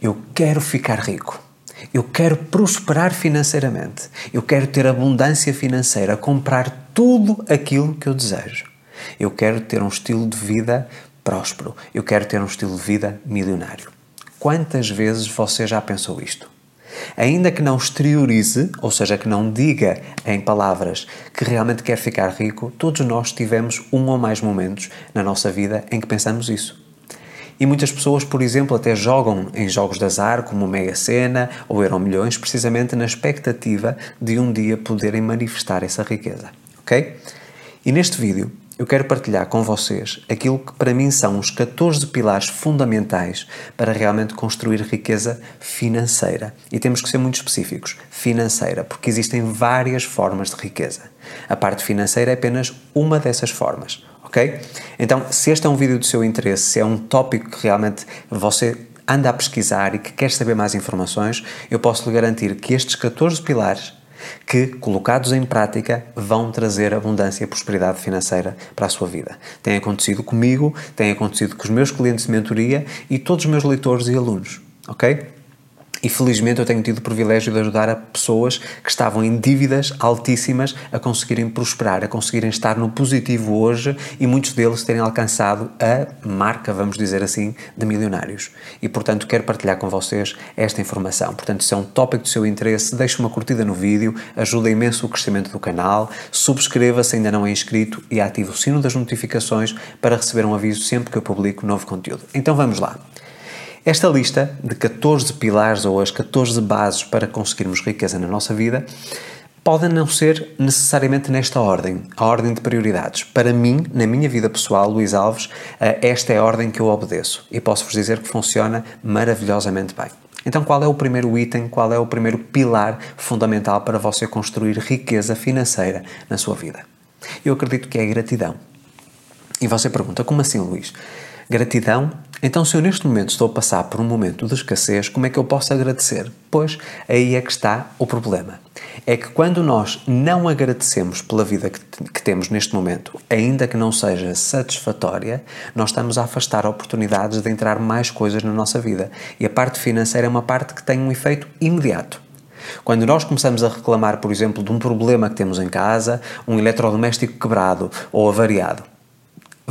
Eu quero ficar rico. Eu quero prosperar financeiramente. Eu quero ter abundância financeira, comprar tudo aquilo que eu desejo. Eu quero ter um estilo de vida próspero. Eu quero ter um estilo de vida milionário. Quantas vezes você já pensou isto? Ainda que não exteriorize, ou seja, que não diga em palavras que realmente quer ficar rico, todos nós tivemos um ou mais momentos na nossa vida em que pensamos isso. E muitas pessoas, por exemplo, até jogam em jogos de azar, como Mega Sena ou Euro Milhões, precisamente na expectativa de um dia poderem manifestar essa riqueza. Ok? E neste vídeo eu quero partilhar com vocês aquilo que para mim são os 14 pilares fundamentais para realmente construir riqueza financeira. E temos que ser muito específicos: financeira, porque existem várias formas de riqueza. A parte financeira é apenas uma dessas formas, ok? Então, se este é um vídeo do seu interesse, se é um tópico que realmente você anda a pesquisar e que quer saber mais informações, eu posso lhe garantir que estes 14 pilares que, colocados em prática, vão trazer abundância e prosperidade financeira para a sua vida. Tem acontecido comigo, tem acontecido com os meus clientes de mentoria e todos os meus leitores e alunos, ok? E felizmente eu tenho tido o privilégio de ajudar a pessoas que estavam em dívidas altíssimas a conseguirem prosperar, a conseguirem estar no positivo hoje e muitos deles terem alcançado a marca, vamos dizer assim, de milionários. E portanto quero partilhar com vocês esta informação. Portanto, se é um tópico do seu interesse, deixe uma curtida no vídeo, ajuda imenso o crescimento do canal, subscreva se ainda não é inscrito e ative o sino das notificações para receber um aviso sempre que eu publico novo conteúdo. Então vamos lá. Esta lista de 14 pilares ou as 14 bases para conseguirmos riqueza na nossa vida pode não ser necessariamente nesta ordem, a ordem de prioridades. Para mim, na minha vida pessoal, Luís Alves, eh, esta é a ordem que eu obedeço e posso-vos dizer que funciona maravilhosamente bem. Então, qual é o primeiro item, qual é o primeiro pilar fundamental para você construir riqueza financeira na sua vida? Eu acredito que é a gratidão. E você pergunta, como assim, Luís? Gratidão então, se eu neste momento estou a passar por um momento de escassez, como é que eu posso agradecer? Pois aí é que está o problema. É que quando nós não agradecemos pela vida que, que temos neste momento, ainda que não seja satisfatória, nós estamos a afastar oportunidades de entrar mais coisas na nossa vida. E a parte financeira é uma parte que tem um efeito imediato. Quando nós começamos a reclamar, por exemplo, de um problema que temos em casa, um eletrodoméstico quebrado ou avariado,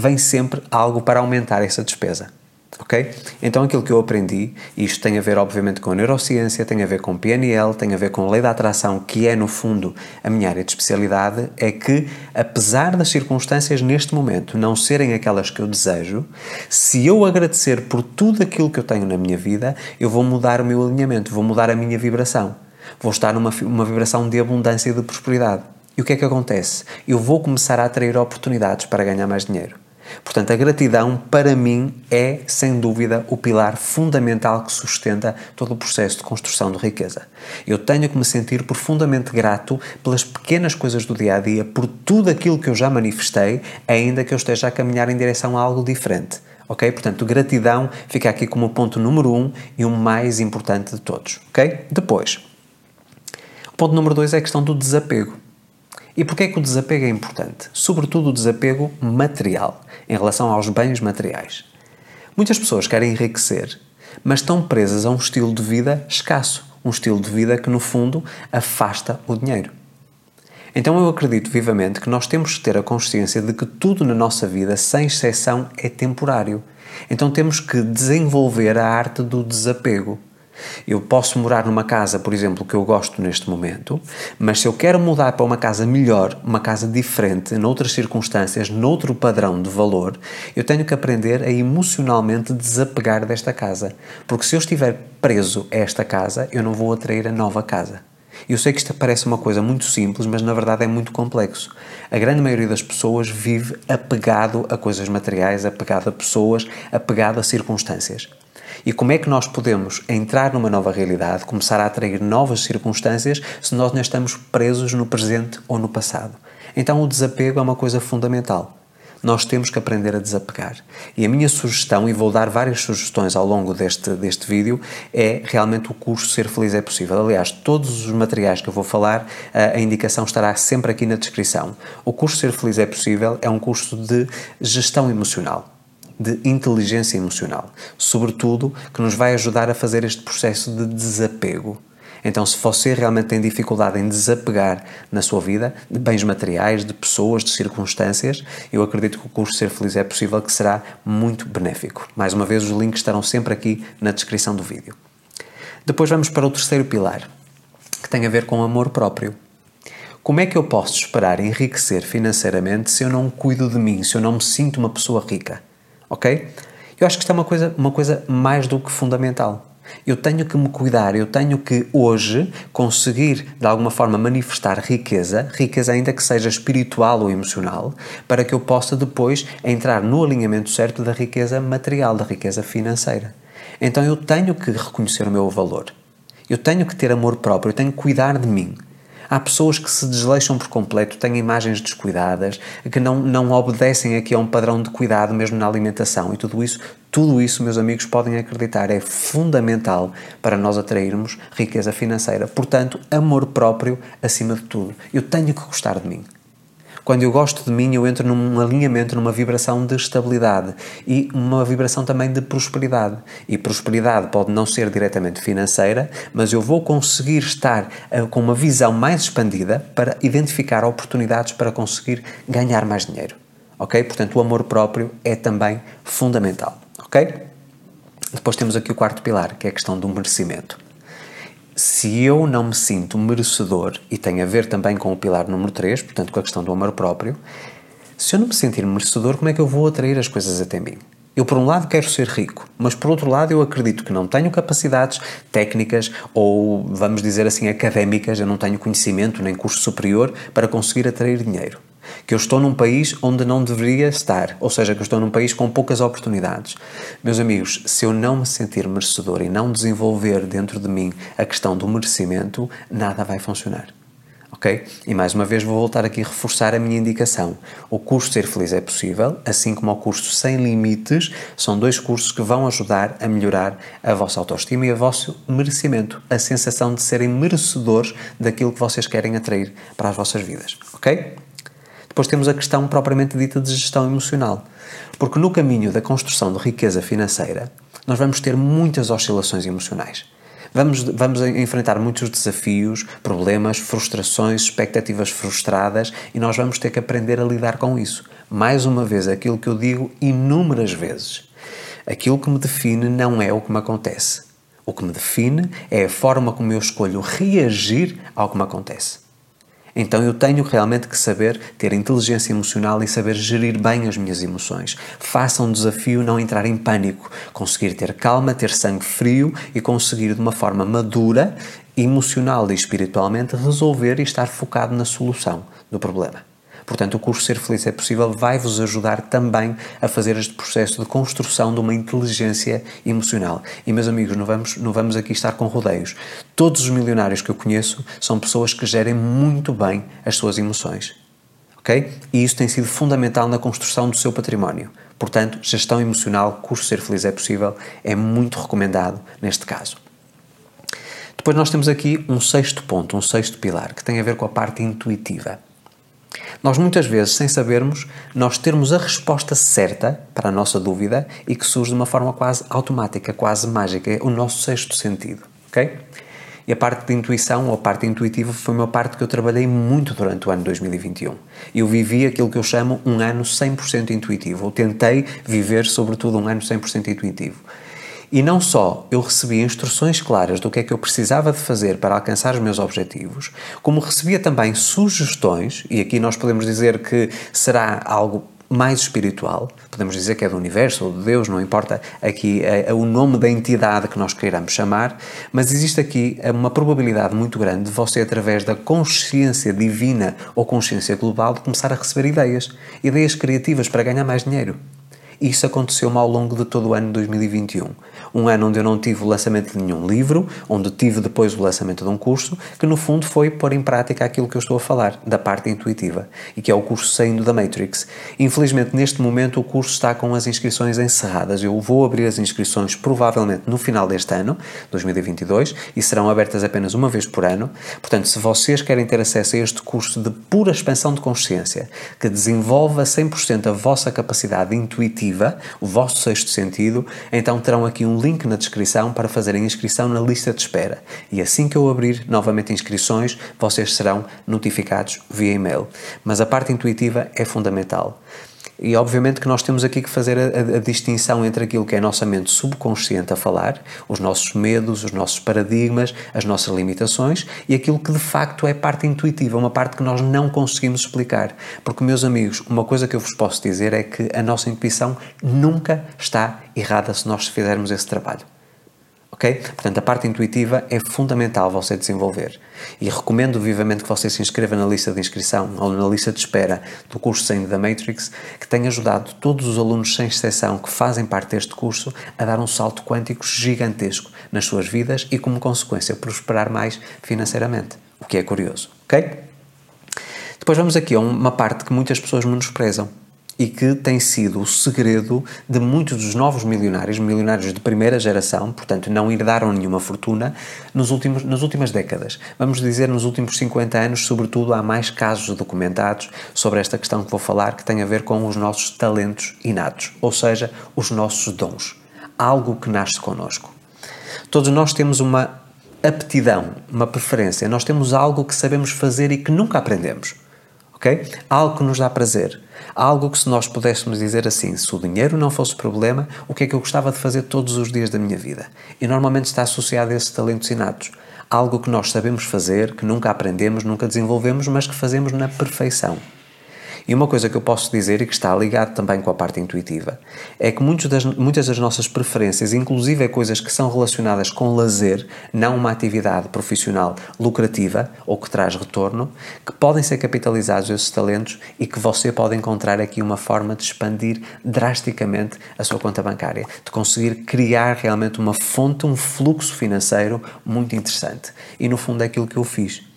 vem sempre algo para aumentar essa despesa ok? Então aquilo que eu aprendi, isto tem a ver obviamente com a neurociência, tem a ver com PNL, tem a ver com a lei da atração, que é no fundo a minha área de especialidade, é que apesar das circunstâncias neste momento não serem aquelas que eu desejo, se eu agradecer por tudo aquilo que eu tenho na minha vida, eu vou mudar o meu alinhamento, vou mudar a minha vibração. Vou estar numa uma vibração de abundância e de prosperidade. E o que é que acontece? Eu vou começar a atrair oportunidades para ganhar mais dinheiro. Portanto, a gratidão, para mim, é, sem dúvida, o pilar fundamental que sustenta todo o processo de construção de riqueza. Eu tenho que me sentir profundamente grato pelas pequenas coisas do dia a dia, por tudo aquilo que eu já manifestei, ainda que eu esteja a caminhar em direção a algo diferente. Ok? Portanto, gratidão fica aqui como ponto número um e o mais importante de todos. Ok? Depois, o ponto número dois é a questão do desapego. E porquê é que o desapego é importante? Sobretudo o desapego material, em relação aos bens materiais. Muitas pessoas querem enriquecer, mas estão presas a um estilo de vida escasso, um estilo de vida que, no fundo, afasta o dinheiro. Então eu acredito vivamente que nós temos que ter a consciência de que tudo na nossa vida, sem exceção, é temporário. Então temos que desenvolver a arte do desapego. Eu posso morar numa casa, por exemplo, que eu gosto neste momento, mas se eu quero mudar para uma casa melhor, uma casa diferente, noutras circunstâncias, noutro padrão de valor, eu tenho que aprender a emocionalmente desapegar desta casa. Porque se eu estiver preso a esta casa, eu não vou atrair a nova casa. Eu sei que isto parece uma coisa muito simples, mas na verdade é muito complexo. A grande maioria das pessoas vive apegado a coisas materiais, apegado a pessoas, apegado a circunstâncias. E como é que nós podemos entrar numa nova realidade, começar a atrair novas circunstâncias, se nós não estamos presos no presente ou no passado? Então o desapego é uma coisa fundamental. Nós temos que aprender a desapegar. E a minha sugestão, e vou dar várias sugestões ao longo deste, deste vídeo, é realmente o curso Ser Feliz é Possível. Aliás, todos os materiais que eu vou falar, a indicação estará sempre aqui na descrição. O curso Ser Feliz é Possível é um curso de gestão emocional de inteligência emocional, sobretudo que nos vai ajudar a fazer este processo de desapego. Então, se você realmente tem dificuldade em desapegar na sua vida de bens materiais, de pessoas, de circunstâncias, eu acredito que o curso Ser Feliz é possível que será muito benéfico. Mais uma vez, os links estarão sempre aqui na descrição do vídeo. Depois vamos para o terceiro pilar, que tem a ver com amor próprio. Como é que eu posso esperar enriquecer financeiramente se eu não cuido de mim, se eu não me sinto uma pessoa rica? Ok? Eu acho que isto é uma coisa, uma coisa mais do que fundamental. Eu tenho que me cuidar, eu tenho que hoje conseguir de alguma forma manifestar riqueza, riqueza ainda que seja espiritual ou emocional, para que eu possa depois entrar no alinhamento certo da riqueza material, da riqueza financeira. Então eu tenho que reconhecer o meu valor. Eu tenho que ter amor próprio, eu tenho que cuidar de mim. Há pessoas que se desleixam por completo, têm imagens descuidadas, que não, não obedecem aqui a um padrão de cuidado mesmo na alimentação e tudo isso, tudo isso, meus amigos, podem acreditar, é fundamental para nós atrairmos riqueza financeira. Portanto, amor próprio acima de tudo. Eu tenho que gostar de mim. Quando eu gosto de mim, eu entro num alinhamento, numa vibração de estabilidade e uma vibração também de prosperidade. E prosperidade pode não ser diretamente financeira, mas eu vou conseguir estar uh, com uma visão mais expandida para identificar oportunidades para conseguir ganhar mais dinheiro. Ok? Portanto, o amor próprio é também fundamental. Ok? Depois temos aqui o quarto pilar, que é a questão do merecimento se eu não me sinto merecedor, e tem a ver também com o pilar número 3, portanto com a questão do amor próprio, se eu não me sentir merecedor, como é que eu vou atrair as coisas até mim? Eu, por um lado, quero ser rico, mas por outro lado, eu acredito que não tenho capacidades técnicas ou, vamos dizer assim, académicas, eu não tenho conhecimento nem curso superior para conseguir atrair dinheiro que eu estou num país onde não deveria estar, ou seja, que eu estou num país com poucas oportunidades. Meus amigos, se eu não me sentir merecedor e não desenvolver dentro de mim a questão do merecimento, nada vai funcionar. Ok? E mais uma vez vou voltar aqui a reforçar a minha indicação. O curso Ser Feliz é Possível, assim como o curso Sem Limites, são dois cursos que vão ajudar a melhorar a vossa autoestima e o vosso merecimento, a sensação de serem merecedores daquilo que vocês querem atrair para as vossas vidas. Ok? Depois temos a questão propriamente dita de gestão emocional. Porque no caminho da construção de riqueza financeira, nós vamos ter muitas oscilações emocionais. Vamos, vamos enfrentar muitos desafios, problemas, frustrações, expectativas frustradas e nós vamos ter que aprender a lidar com isso. Mais uma vez, aquilo que eu digo inúmeras vezes: aquilo que me define não é o que me acontece. O que me define é a forma como eu escolho reagir ao que me acontece. Então eu tenho realmente que saber ter inteligência emocional e saber gerir bem as minhas emoções. Faça um desafio não entrar em pânico, conseguir ter calma, ter sangue frio e conseguir de uma forma madura, emocional e espiritualmente resolver e estar focado na solução do problema. Portanto, o curso Ser Feliz é Possível vai vos ajudar também a fazer este processo de construção de uma inteligência emocional. E, meus amigos, não vamos, não vamos aqui estar com rodeios. Todos os milionários que eu conheço são pessoas que gerem muito bem as suas emoções. Ok? E isso tem sido fundamental na construção do seu património. Portanto, gestão emocional, curso Ser Feliz é Possível, é muito recomendado neste caso. Depois nós temos aqui um sexto ponto, um sexto pilar, que tem a ver com a parte intuitiva. Nós muitas vezes, sem sabermos, nós termos a resposta certa para a nossa dúvida e que surge de uma forma quase automática, quase mágica, é o nosso sexto sentido, ok? E a parte de intuição, ou a parte intuitiva, foi uma parte que eu trabalhei muito durante o ano 2021. Eu vivi aquilo que eu chamo um ano 100% intuitivo, ou tentei viver, sobretudo, um ano 100% intuitivo. E não só eu recebi instruções claras do que é que eu precisava de fazer para alcançar os meus objetivos, como recebia também sugestões, e aqui nós podemos dizer que será algo mais espiritual, podemos dizer que é do universo ou de Deus, não importa aqui é, é o nome da entidade que nós queiramos chamar, mas existe aqui uma probabilidade muito grande de você, através da consciência divina ou consciência global, de começar a receber ideias, ideias criativas para ganhar mais dinheiro. Isso aconteceu-me ao longo de todo o ano de 2021. Um ano onde eu não tive o lançamento de nenhum livro, onde tive depois o lançamento de um curso, que no fundo foi pôr em prática aquilo que eu estou a falar, da parte intuitiva, e que é o curso Saindo da Matrix. Infelizmente, neste momento, o curso está com as inscrições encerradas. Eu vou abrir as inscrições provavelmente no final deste ano, 2022, e serão abertas apenas uma vez por ano. Portanto, se vocês querem ter acesso a este curso de pura expansão de consciência, que desenvolva 100% a vossa capacidade intuitiva, o vosso sexto sentido, então terão aqui um link na descrição para fazerem inscrição na lista de espera. E assim que eu abrir novamente inscrições, vocês serão notificados via e-mail. Mas a parte intuitiva é fundamental. E obviamente que nós temos aqui que fazer a, a, distinção entre aquilo que é a nossa mente subconsciente a falar, os nossos medos, os nossos paradigmas, as nossas limitações e aquilo que de facto é parte intuitiva, uma parte que nós não conseguimos explicar. Porque, meus amigos, uma coisa que eu vos posso dizer é que a nossa intuição nunca está errada se nós fizermos esse trabalho ok? Portanto, a parte intuitiva é fundamental você desenvolver. E recomendo vivamente que você se inscreva na lista de inscrição ou na lista de espera do curso Saindo da Matrix, que tem ajudado todos os alunos sem exceção que fazem parte deste curso a dar um salto quântico gigantesco nas suas vidas e, como consequência, prosperar mais financeiramente, o que é curioso, ok? Depois vamos aqui a uma parte que muitas pessoas menosprezam e que tem sido o segredo de muitos dos novos milionários, milionários de primeira geração, portanto não herdaram nenhuma fortuna, nos últimos, nas últimas décadas. Vamos dizer, nos últimos 50 anos, sobretudo, há mais casos documentados sobre esta questão que vou falar, que tem a ver com os nossos talentos inatos, ou seja, os nossos dons. Algo que nasce connosco. Todos nós temos uma aptidão, uma preferência, nós temos algo que sabemos fazer e que nunca aprendemos ok? Algo que nos dá prazer. Algo que se nós pudéssemos dizer assim, se o dinheiro não fosse problema, o que é que eu gostava de fazer todos os dias da minha vida? E normalmente está associado a esses talentos inatos. Algo que nós sabemos fazer, que nunca aprendemos, nunca desenvolvemos, mas que fazemos na perfeição. E uma coisa que eu posso dizer e que está ligado também com a parte intuitiva é que das, muitas das nossas preferências, inclusive coisas que são relacionadas com lazer, não uma atividade profissional lucrativa ou que traz retorno, que podem ser capitalizados esses talentos e que você pode encontrar aqui uma forma de expandir drasticamente a sua conta bancária, de conseguir criar realmente uma fonte, um fluxo financeiro muito interessante. E no fundo é aquilo que eu fiz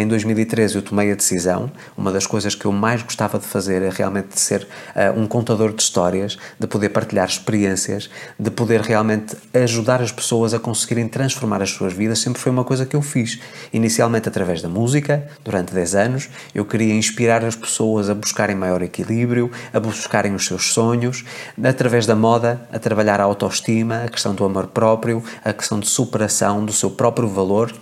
em 2013 eu tomei a decisão, uma das coisas que eu mais gostava de fazer é realmente de ser uh, um contador de histórias, de poder partilhar experiências, de poder realmente ajudar as pessoas a conseguirem transformar as suas vidas, sempre foi uma coisa que eu fiz. Inicialmente através da música, durante 10 anos, eu queria inspirar as pessoas a buscarem maior equilíbrio, a buscarem os seus sonhos, através da moda, a trabalhar a autoestima, a questão do amor próprio, a questão de superação do seu próprio valor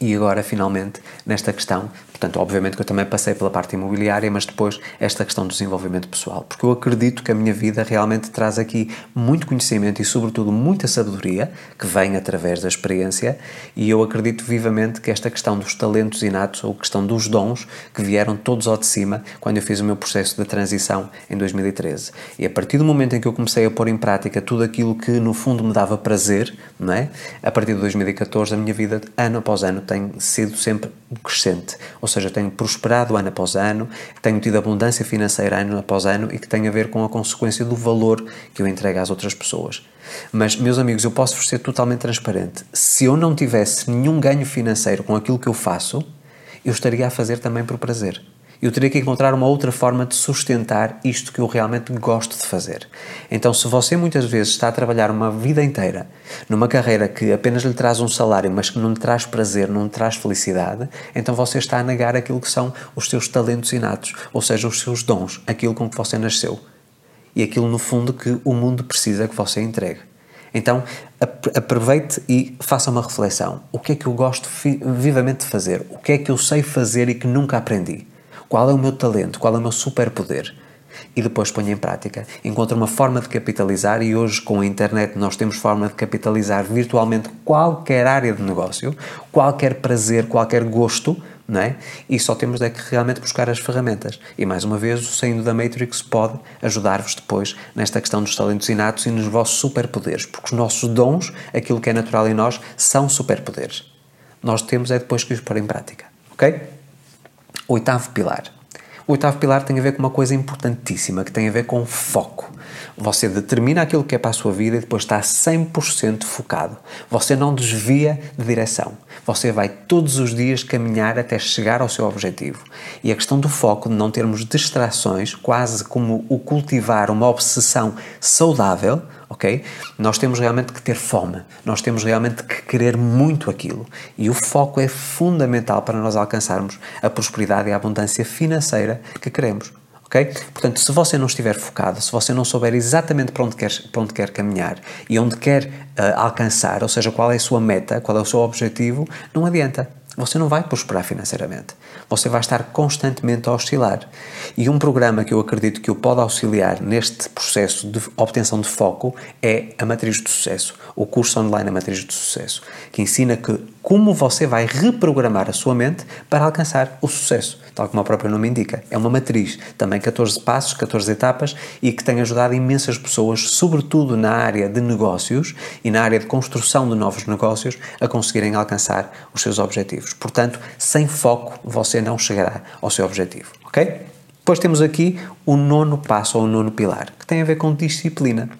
e agora, finalmente, nesta questão, portanto, obviamente que eu também passei pela parte imobiliária, mas depois esta questão do desenvolvimento pessoal, porque eu acredito que a minha vida realmente traz aqui muito conhecimento e, sobretudo, muita sabedoria que vem através da experiência, e eu acredito vivamente que esta questão dos talentos inatos ou questão dos dons que vieram todos ao de cima quando eu fiz o meu processo de transição em 2013. E a partir do momento em que eu comecei a pôr em prática tudo aquilo que no fundo me dava prazer, não é? A partir de 2014, a minha vida, ano após ano, tem sido sempre crescente, seja, tenho prosperado ano após ano, tenho tido abundância financeira ano após ano e que tem a ver com a consequência do valor que eu entrego às outras pessoas. Mas, meus amigos, eu posso ser totalmente transparente. Se eu não tivesse nenhum ganho financeiro com aquilo que eu faço, eu estaria a fazer também por prazer eu teria que encontrar uma outra forma de sustentar isto que eu realmente gosto de fazer. Então, se você muitas vezes está a trabalhar uma vida inteira numa carreira que apenas lhe traz um salário, mas que não lhe traz prazer, não lhe traz felicidade, então você está a negar aquilo que são os seus talentos inatos, ou seja, os seus dons, aquilo com que você nasceu. E aquilo, no fundo, que o mundo precisa que você entregue. Então, aproveite e faça uma reflexão. O que é que eu gosto vivamente de fazer? O que é que eu sei fazer e que nunca aprendi? Qual é o meu talento? Qual é o meu superpoder? E depois ponha em prática. Encontre uma forma de capitalizar e hoje com a internet nós temos forma de capitalizar virtualmente qualquer área de negócio, qualquer prazer, qualquer gosto, não é? E só temos é que realmente buscar as ferramentas. E mais uma vez, o Saindo da Matrix pode ajudar-vos depois nesta questão dos talentos inatos e nos vossos superpoderes, porque os nossos dons, aquilo que é natural em nós, são superpoderes. Nós temos é depois que os pôr em prática, ok? Oitavo pilar. O oitavo pilar tem a ver com uma coisa importantíssima, que tem a ver com foco. Você determina aquilo que é para a sua vida e depois está 100% focado. Você não desvia de direção. Você vai todos os dias caminhar até chegar ao seu objetivo. E a questão do foco, de não termos distrações, quase como o cultivar uma obsessão saudável, ok? Nós temos realmente que ter fome, nós temos realmente que querer muito aquilo. E o foco é fundamental para nós alcançarmos a prosperidade e a abundância financeira que queremos. ok? Portanto, se você não estiver focado, se você não souber exatamente para onde quer, para onde quer caminhar e onde quer uh, alcançar, ou seja, qual é a sua meta, qual é o seu objetivo, não adianta você não vai prosperar financeiramente. Você vai estar constantemente a oscilar. E um programa que eu acredito que o pode auxiliar neste processo de obtenção de foco é a Matriz de Sucesso, o curso online A Matriz de Sucesso, que ensina que como você vai reprogramar a sua mente para alcançar o sucesso, tal como o próprio nome indica. É uma matriz, também 14 passos, 14 etapas e que tem ajudado imensas pessoas, sobretudo na área de negócios e na área de construção de novos negócios, a conseguirem alcançar os seus objetivos. Portanto, sem foco você não chegará ao seu objetivo, ok? Depois temos aqui o nono passo ou o nono pilar, que tem a ver com disciplina.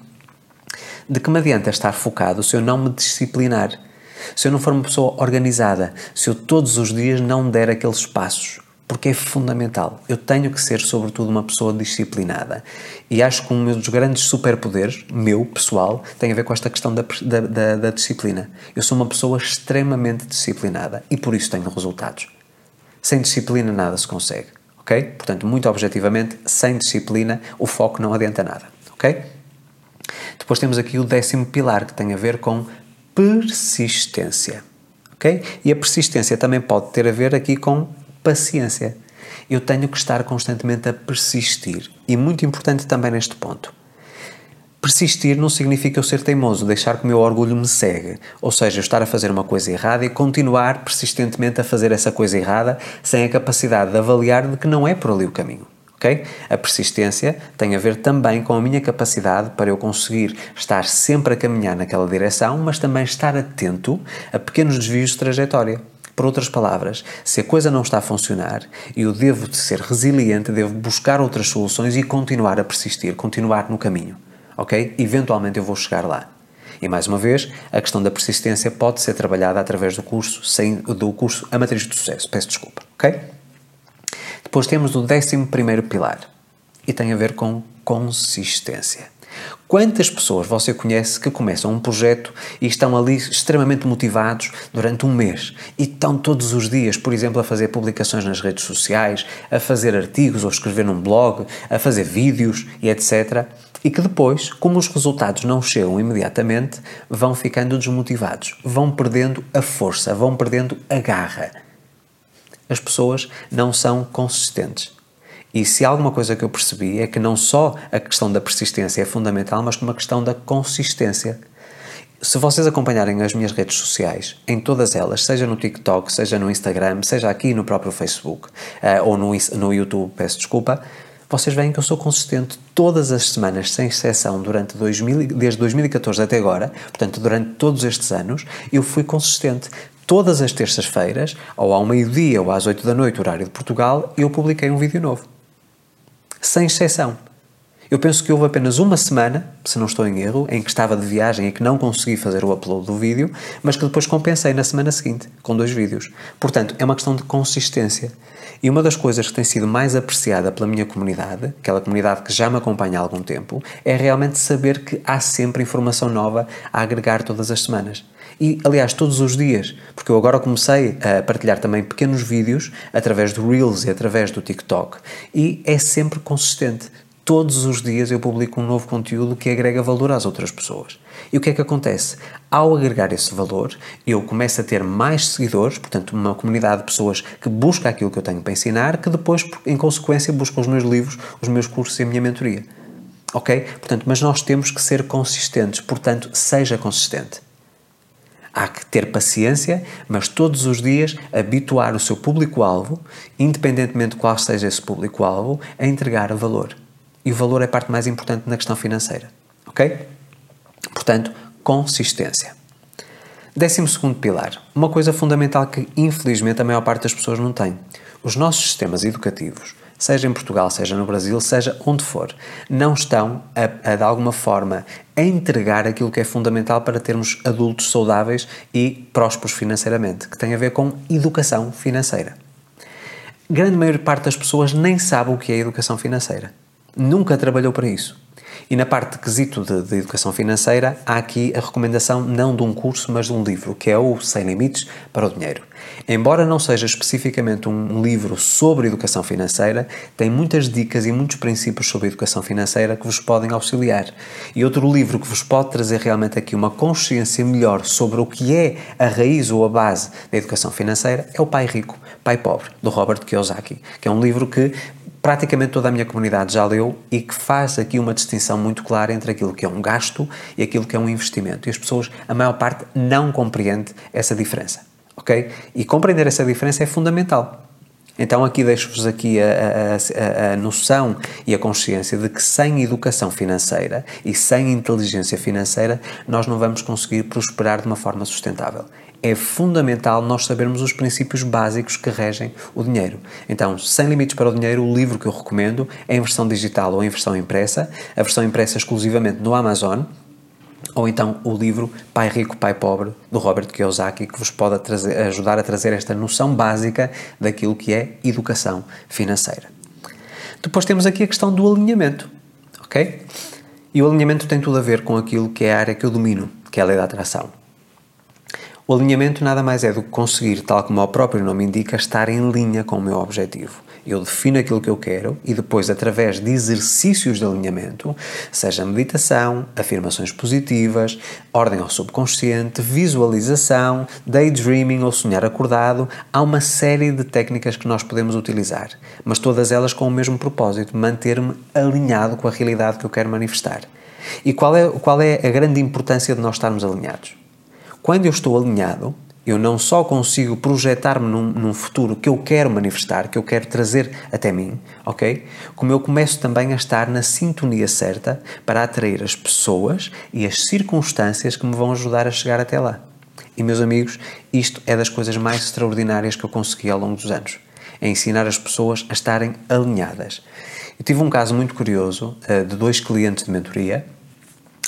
De que me adianta estar focado se eu não me disciplinar? Se eu não for uma pessoa organizada, se eu todos os dias não der aqueles passos, porque é fundamental. Eu tenho que ser, sobretudo, uma pessoa disciplinada. E acho que um dos grandes superpoderes, meu, pessoal, tem a ver com esta questão da, da, da, disciplina. Eu sou uma pessoa extremamente disciplinada e por isso tenho resultados. Sem disciplina nada se consegue, ok? Portanto, muito objetivamente, sem disciplina o foco não adianta nada, ok? Depois temos aqui o décimo pilar que tem a ver com persistência. ok? E a persistência também pode ter a ver aqui com paciência. Eu tenho que estar constantemente a persistir. E muito importante também neste ponto. Persistir não significa eu ser teimoso, deixar que o meu orgulho me segue. Ou seja, eu estar a fazer uma coisa errada e continuar persistentemente a fazer essa coisa errada sem a capacidade de avaliar de que não é por ali o caminho A persistência tem a ver também com a minha capacidade para eu conseguir estar sempre a caminhar naquela direção, mas também estar atento a pequenos desvios de trajetória. Por outras palavras, se a coisa não está a funcionar, eu devo de ser resiliente, devo buscar outras soluções e continuar a persistir, continuar no caminho, ok? Eventualmente eu vou chegar lá. E mais uma vez, a questão da persistência pode ser trabalhada através do curso, sem, do curso A Matriz do Sucesso. Peço desculpa, ok? Depois temos o décimo primeiro pilar e tem a ver com consistência. Quantas pessoas você conhece que começam um projeto e estão ali extremamente motivados durante um mês e estão todos os dias, por exemplo, a fazer publicações nas redes sociais, a fazer artigos ou escrever num blog, a fazer vídeos e etc. E que depois, como os resultados não chegam imediatamente, vão ficando desmotivados, vão perdendo a força, vão perdendo a garra as pessoas não são consistentes. E se alguma coisa que eu percebi é que não só a questão da persistência é fundamental, mas como a questão da consistência. Se vocês acompanharem as minhas redes sociais, em todas elas, seja no TikTok, seja no Instagram, seja aqui no próprio Facebook uh, ou no, no YouTube, peço desculpa, vocês veem que eu sou consistente todas as semanas, sem exceção, durante 2000, desde 2014 até agora, portanto, durante todos estes anos, eu fui consistente. Todas as terças-feiras, ou ao meio-dia ou às 8 da noite, horário de Portugal, eu publiquei um vídeo novo. Sem exceção. Eu penso que houve apenas uma semana, se não estou em erro, em que estava de viagem e que não consegui fazer o upload do vídeo, mas que depois compensei na semana seguinte, com dois vídeos. Portanto, é uma questão de consistência. E uma das coisas que tem sido mais apreciada pela minha comunidade, aquela comunidade que já me acompanha há algum tempo, é realmente saber que há sempre informação nova a agregar todas as semanas. E, aliás, todos os dias, porque eu agora comecei a partilhar também pequenos vídeos através do Reels e através do TikTok e é sempre consistente. Todos os dias eu publico um novo conteúdo que agrega valor às outras pessoas. E o que é que acontece? Ao agregar esse valor, eu começo a ter mais seguidores, portanto, uma comunidade de pessoas que busca aquilo que eu tenho para ensinar, que depois, em consequência, buscam os meus livros, os meus cursos e a minha mentoria. Ok? Portanto, mas nós temos que ser consistentes, portanto, seja consistente. Há que ter paciência, mas todos os dias habituar o seu público-alvo, independentemente de qual seja esse público-alvo, a entregar valor. E o valor é a parte mais importante na questão financeira. Ok? Portanto, consistência. Décimo segundo pilar. Uma coisa fundamental que, infelizmente, a maior parte das pessoas não tem. Os nossos sistemas educativos seja em Portugal, seja no Brasil, seja onde for, não estão a, a, de alguma forma a entregar aquilo que é fundamental para termos adultos saudáveis e prósperos financeiramente, que tem a ver com educação financeira. Grande maior parte das pessoas nem sabe o que é educação financeira. Nunca trabalhou para isso. E na parte de quesito de, de, educação financeira, há aqui a recomendação não de um curso, mas de um livro, que é o Sem Limites para o Dinheiro. Embora não seja especificamente um livro sobre educação financeira, tem muitas dicas e muitos princípios sobre educação financeira que vos podem auxiliar. E outro livro que vos pode trazer realmente aqui uma consciência melhor sobre o que é a raiz ou a base da educação financeira é o Pai Rico, Pai Pobre, do Robert Kiyosaki, que é um livro que praticamente toda a minha comunidade já leu e que faz aqui uma distinção muito clara entre aquilo que é um gasto e aquilo que é um investimento. E as pessoas, a maior parte, não compreende essa diferença, ok? E compreender essa diferença é fundamental. Então aqui deixo-vos aqui a, a, a, noção e a consciência de que sem educação financeira e sem inteligência financeira nós não vamos conseguir prosperar de uma forma sustentável é fundamental nós sabermos os princípios básicos que regem o dinheiro. Então, Sem Limites para o Dinheiro, o livro que eu recomendo é em versão digital ou em versão impressa, a versão impressa exclusivamente no Amazon, ou então o livro Pai Rico, Pai Pobre, do Robert Kiyosaki, que vos pode trazer, ajudar a trazer esta noção básica daquilo que é educação financeira. Depois temos aqui a questão do alinhamento, ok? E o alinhamento tem tudo a ver com aquilo que é a área que eu domino, que é a lei da atração. O alinhamento nada mais é do que conseguir, tal como o próprio nome indica, estar em linha com o meu objetivo. Eu defino aquilo que eu quero e depois, através de exercícios de alinhamento, seja meditação, afirmações positivas, ordem ao subconsciente, visualização, daydreaming ou sonhar acordado, há uma série de técnicas que nós podemos utilizar, mas todas elas com o mesmo propósito, manter-me alinhado com a realidade que eu quero manifestar. E qual é, qual é a grande importância de nós estarmos alinhados? Quando eu estou alinhado, eu não só consigo projetar-me num, num, futuro que eu quero manifestar, que eu quero trazer até mim, ok? Como eu começo também a estar na sintonia certa para atrair as pessoas e as circunstâncias que me vão ajudar a chegar até lá. E, meus amigos, isto é das coisas mais extraordinárias que eu consegui ao longo dos anos. É ensinar as pessoas a estarem alinhadas. Eu tive um caso muito curioso uh, de dois clientes de mentoria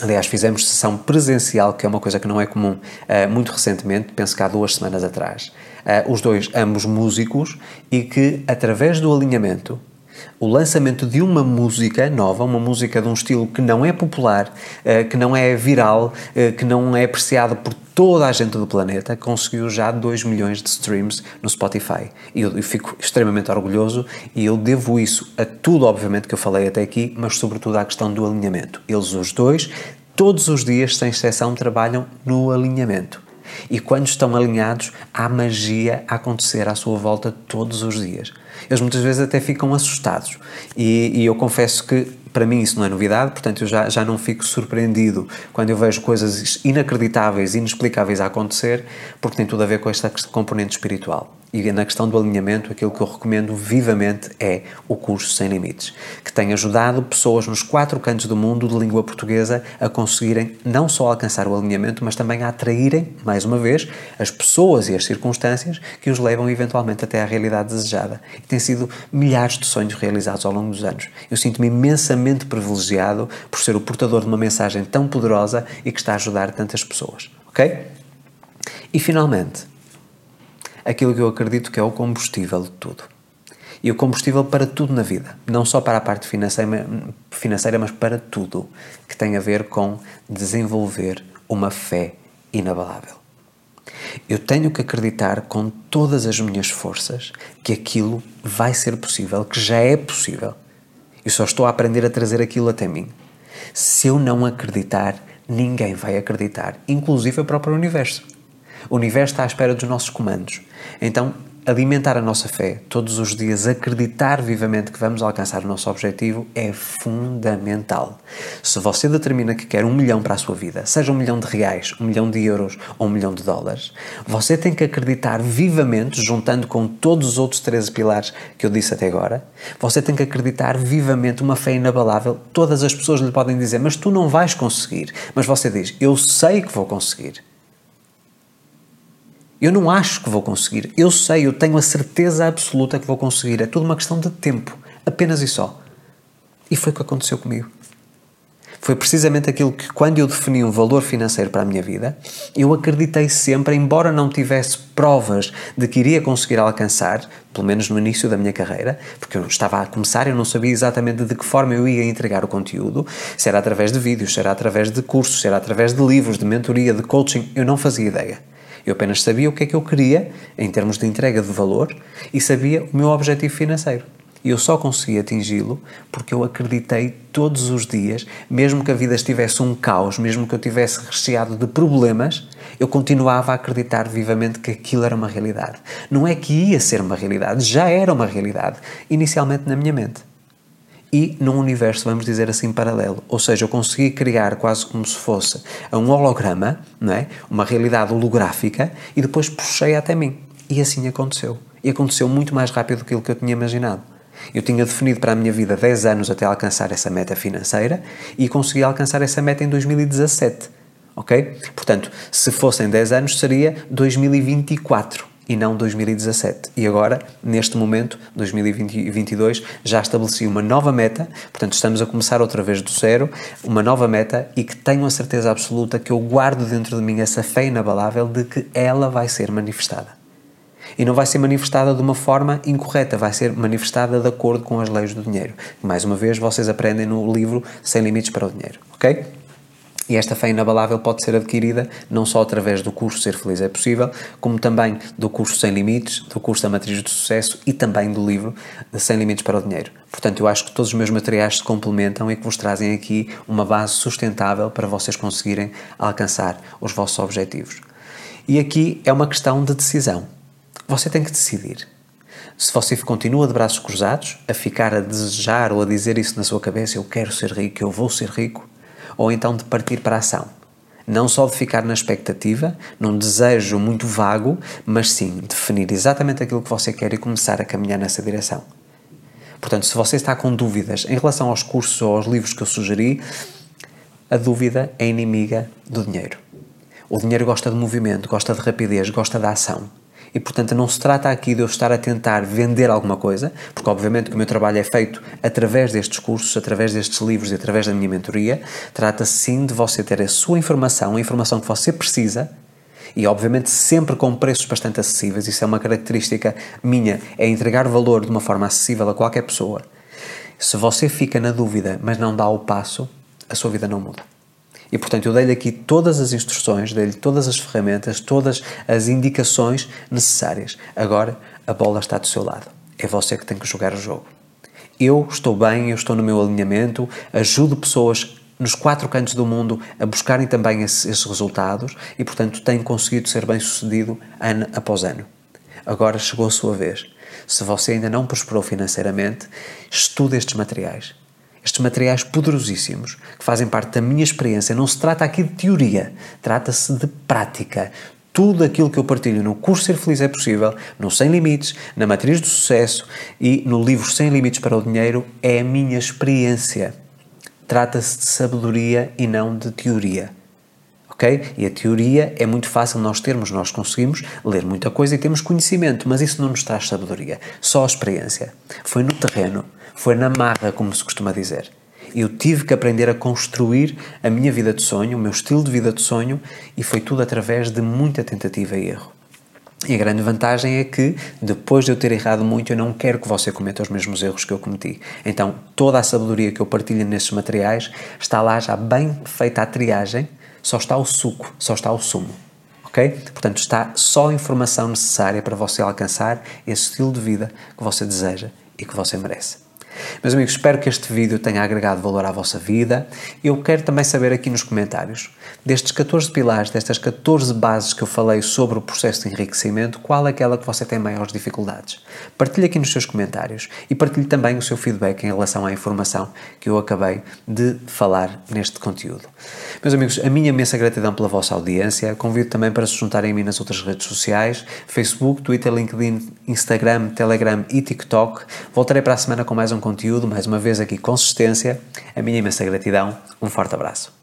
Aliás, fizemos sessão presencial, que é uma coisa que não é comum, uh, muito recentemente, penso que há duas semanas atrás. Uh, os dois, ambos músicos, e que através do alinhamento, o lançamento de uma música nova, uma música de um estilo que não é popular, uh, que não é viral, que não é apreciada por toda a gente do planeta, conseguiu já 2 milhões de streams no Spotify. E eu, eu, fico extremamente orgulhoso e eu devo isso a tudo, obviamente, que eu falei até aqui, mas sobretudo à questão do alinhamento. Eles, os dois, todos os dias, sem exceção, trabalham no alinhamento. E quando estão alinhados, há magia a acontecer à sua volta todos os dias. Eles muitas vezes até ficam assustados. E, e eu confesso que para mim isso não é novidade, portanto eu já, já não fico surpreendido quando eu vejo coisas inacreditáveis, inexplicáveis a acontecer, porque tem tudo a ver com esta componente espiritual. E na questão do alinhamento, aquilo que eu recomendo vivamente é o curso Sem Limites, que tem ajudado pessoas nos quatro cantos do mundo de língua portuguesa a conseguirem não só alcançar o alinhamento, mas também a atraírem, mais uma vez, as pessoas e as circunstâncias que os levam eventualmente até à realidade desejada. E tem sido milhares de sonhos realizados ao longo dos anos. Eu sinto-me imensamente privilegiado por ser o portador de uma mensagem tão poderosa e que está a ajudar tantas pessoas. Ok? E finalmente, aquilo que eu acredito que é o combustível de tudo. E o combustível para tudo na vida, não só para a parte financeira, mas para tudo que tem a ver com desenvolver uma fé inabalável. Eu tenho que acreditar com todas as minhas forças que aquilo vai ser possível, que já é possível. Eu só estou a aprender a trazer aquilo até mim. Se eu não acreditar, ninguém vai acreditar, inclusive o próprio universo. O universo está à espera dos nossos comandos. Então, alimentar a nossa fé todos os dias, acreditar vivamente que vamos alcançar o nosso objetivo é fundamental. Se você determina que quer um milhão para a sua vida, seja um milhão de reais, um milhão de euros ou um milhão de dólares, você tem que acreditar vivamente, juntando com todos os outros 13 pilares que eu disse até agora, você tem que acreditar vivamente, uma fé inabalável. Todas as pessoas lhe podem dizer, mas tu não vais conseguir. Mas você diz, eu sei que vou conseguir. Eu não acho que vou conseguir. Eu sei, eu tenho a certeza absoluta que vou conseguir. É tudo uma questão de tempo. Apenas e só. E foi o que aconteceu comigo. Foi precisamente aquilo que, quando eu defini um valor financeiro para a minha vida, eu acreditei sempre, embora não tivesse provas de que iria conseguir alcançar, pelo menos no início da minha carreira, porque eu estava a começar, eu não sabia exatamente de que forma eu ia entregar o conteúdo, se era através de vídeos, se era através de cursos, se era através de livros, de mentoria, de coaching, eu não fazia ideia. Eu apenas sabia o que é que eu queria em termos de entrega de valor e sabia o meu objetivo financeiro. E eu só consegui atingi-lo porque eu acreditei todos os dias, mesmo que a vida estivesse um caos, mesmo que eu tivesse recheado de problemas, eu continuava a acreditar vivamente que aquilo era uma realidade. Não é que ia ser uma realidade, já era uma realidade, inicialmente na minha mente. E num universo, vamos dizer assim, paralelo. Ou seja, eu consegui criar quase como se fosse um holograma, não é? uma realidade holográfica, e depois puxei até mim. E assim aconteceu. E aconteceu muito mais rápido do que eu tinha imaginado. Eu tinha definido para a minha vida 10 anos até alcançar essa meta financeira e consegui alcançar essa meta em 2017. Ok? Portanto, se fossem 10 anos, seria 2024 e não 2017. E agora, neste momento, 2022, já estabeleci uma nova meta, portanto, estamos a começar outra vez do zero, uma nova meta e que tenho a certeza absoluta que eu guardo dentro de mim essa fé inabalável de que ela vai ser manifestada. E não vai ser manifestada de uma forma incorreta, vai ser manifestada de acordo com as leis do dinheiro. Mais uma vez, vocês aprendem no livro Sem Limites para o Dinheiro, ok? E esta fé inabalável pode ser adquirida não só através do curso Ser Feliz é Possível, como também do curso Sem Limites, do curso da Matriz do Sucesso e também do livro Sem Limites para o Dinheiro. Portanto, eu acho que todos os meus materiais se complementam e que vos trazem aqui uma base sustentável para vocês conseguirem alcançar os vossos objetivos. E aqui é uma questão de decisão. Você tem que decidir. Se você continua de braços cruzados, a ficar a desejar ou a dizer isso na sua cabeça, eu quero ser rico, eu vou ser rico, ou então de partir para a ação. Não só de ficar na expectativa, num desejo muito vago, mas sim definir exatamente aquilo que você quer e começar a caminhar nessa direção. Portanto, se você está com dúvidas em relação aos cursos ou aos livros que eu sugeri, a dúvida é inimiga do dinheiro. O dinheiro gosta de movimento, gosta de rapidez, gosta da ação. E, portanto, não se trata aqui de eu estar a tentar vender alguma coisa, porque, obviamente, o meu trabalho é feito através destes cursos, através destes livros e através da minha mentoria. Trata-se sim de você ter a sua informação, a informação que você precisa, e, obviamente, sempre com preços bastante acessíveis. Isso é uma característica minha, é entregar valor de uma forma acessível a qualquer pessoa. Se você fica na dúvida, mas não dá o passo, a sua vida não muda. E portanto eu dei-lhe aqui todas as instruções, dei-lhe todas as ferramentas, todas as indicações necessárias. Agora a bola está do seu lado. É você que tem que jogar o jogo. Eu estou bem, eu estou no meu alinhamento, ajudo pessoas nos quatro cantos do mundo a buscarem também esses, resultados e, portanto, tenho conseguido ser bem sucedido ano após ano. Agora chegou a sua vez. Se você ainda não prosperou financeiramente, estude estes materiais estes materiais poderosíssimos que fazem parte da minha experiência. Não se trata aqui de teoria, trata-se de prática. Tudo aquilo que eu partilho no curso Ser Feliz é Possível, no Sem Limites, na Matriz do Sucesso e no livro Sem Limites para o Dinheiro é a minha experiência. Trata-se de sabedoria e não de teoria. Ok? E a teoria é muito fácil nós termos, nós conseguimos ler muita coisa e temos conhecimento, mas isso não nos traz sabedoria, só a experiência. Foi no terreno, foi na marra, como se costuma dizer. Eu tive que aprender a construir a minha vida de sonho, o meu estilo de vida de sonho, e foi tudo através de muita tentativa e erro. E a grande vantagem é que, depois de eu ter errado muito, eu não quero que você cometa os mesmos erros que eu cometi. Então, toda a sabedoria que eu partilho nesses materiais está lá já bem feita a triagem, só está o suco, só está o sumo. Ok? Portanto, está só a informação necessária para você alcançar esse estilo de vida que você deseja e que você merece. Meus amigos, espero que este vídeo tenha agregado valor à vossa vida. Eu quero também saber aqui nos comentários, destes 14 pilares, destas 14 bases que eu falei sobre o processo de enriquecimento, qual é aquela que você tem maiores dificuldades? Partilhe aqui nos seus comentários e partilhe também o seu feedback em relação à informação que eu acabei de falar neste conteúdo. Meus amigos, a minha imensa gratidão pela vossa audiência. Convido também para se juntarem a mim nas outras redes sociais: Facebook, Twitter, LinkedIn, Instagram, Telegram e TikTok. Voltarei para a semana com mais um conteúdo, mais uma vez aqui consistência. A minha imensa gratidão. Um forte abraço.